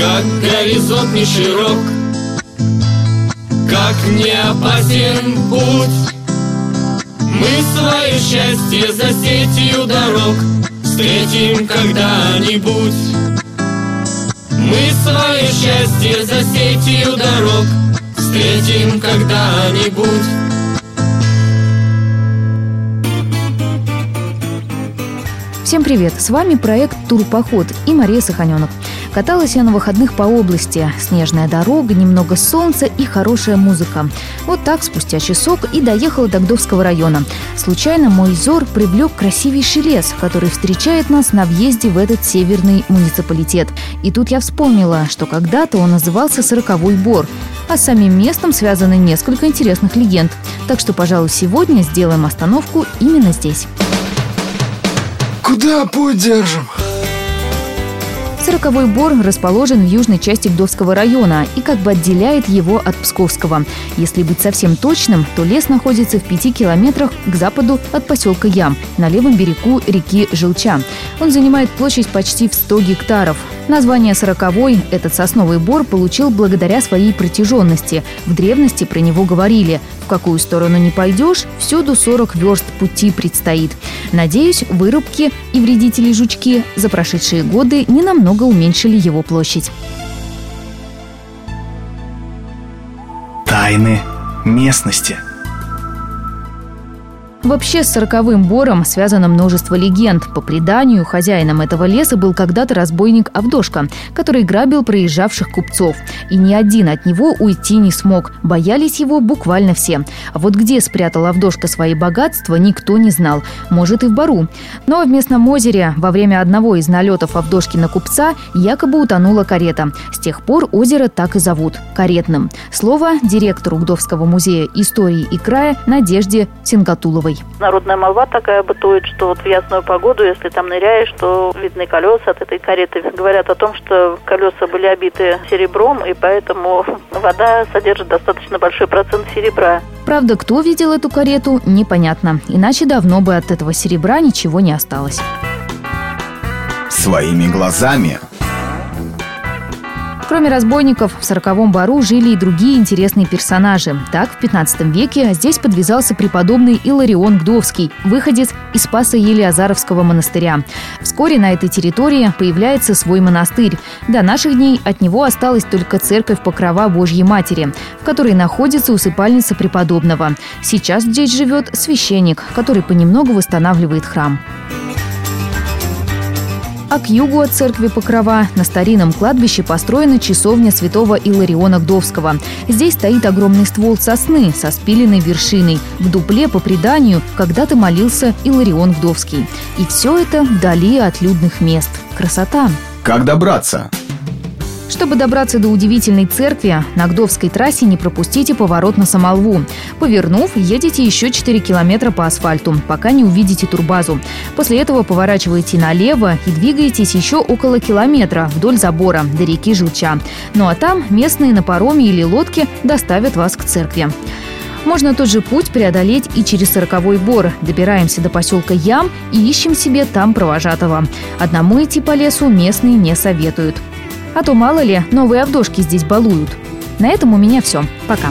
Как горизонт не широк Как не опасен путь. Мы свое счастье за сетью дорог Встретим когда-нибудь. Мы свое счастье за сетью дорог Встретим когда-нибудь Всем привет! С вами проект «Турпоход» и Мария Саханенок. Каталась я на выходных по области. Снежная дорога, немного солнца и хорошая музыка. Вот так, спустя часок, и доехала до Гдовского района. Случайно мой взор привлек красивейший лес, который встречает нас на въезде в этот северный муниципалитет. И тут я вспомнила, что когда-то он назывался «Сороковой бор», а с самим местом связаны несколько интересных легенд. Так что, пожалуй, сегодня сделаем остановку именно здесь. Куда путь держим? Сороковой бор расположен в южной части Гдовского района и как бы отделяет его от Псковского. Если быть совсем точным, то лес находится в пяти километрах к западу от поселка Ям, на левом берегу реки Желча. Он занимает площадь почти в 100 гектаров. Название «сороковой» этот сосновый бор получил благодаря своей протяженности. В древности про него говорили – в какую сторону не пойдешь, всюду 40 верст пути предстоит. Надеюсь, вырубки и вредители жучки за прошедшие годы ненамного уменьшили его площадь. Тайны местности – Вообще с сороковым бором связано множество легенд. По преданию, хозяином этого леса был когда-то разбойник Авдошка, который грабил проезжавших купцов. И ни один от него уйти не смог. Боялись его буквально все. А вот где спрятал Авдошка свои богатства, никто не знал. Может и в Бару. Но в местном озере во время одного из налетов Авдошки на купца якобы утонула карета. С тех пор озеро так и зовут – Каретным. Слово директору Гдовского музея истории и края Надежде Сингатуловой. Новой. Народная молва такая бытует, что вот в ясную погоду, если там ныряешь, то видны колеса от этой кареты. Говорят о том, что колеса были обиты серебром, и поэтому вода содержит достаточно большой процент серебра. Правда, кто видел эту карету, непонятно. Иначе давно бы от этого серебра ничего не осталось. Своими глазами Кроме разбойников, в сороковом бару жили и другие интересные персонажи. Так, в 15 веке здесь подвязался преподобный Иларион Гдовский, выходец из Спаса Елиазаровского монастыря. Вскоре на этой территории появляется свой монастырь. До наших дней от него осталась только церковь Покрова Божьей Матери, в которой находится усыпальница преподобного. Сейчас здесь живет священник, который понемногу восстанавливает храм. А к югу от церкви Покрова на старинном кладбище построена часовня святого Илариона Гдовского. Здесь стоит огромный ствол сосны со спиленной вершиной. В дупле, по преданию, когда-то молился Иларион Гдовский. И все это вдали от людных мест. Красота! Как добраться? Чтобы добраться до удивительной церкви, на Гдовской трассе не пропустите поворот на Самолву. Повернув, едете еще 4 километра по асфальту, пока не увидите турбазу. После этого поворачиваете налево и двигаетесь еще около километра вдоль забора до реки Жилча. Ну а там местные на пароме или лодке доставят вас к церкви. Можно тот же путь преодолеть и через сороковой бор. Добираемся до поселка Ям и ищем себе там провожатого. Одному идти по лесу местные не советуют. А то, мало ли, новые Авдошки здесь балуют. На этом у меня все. Пока.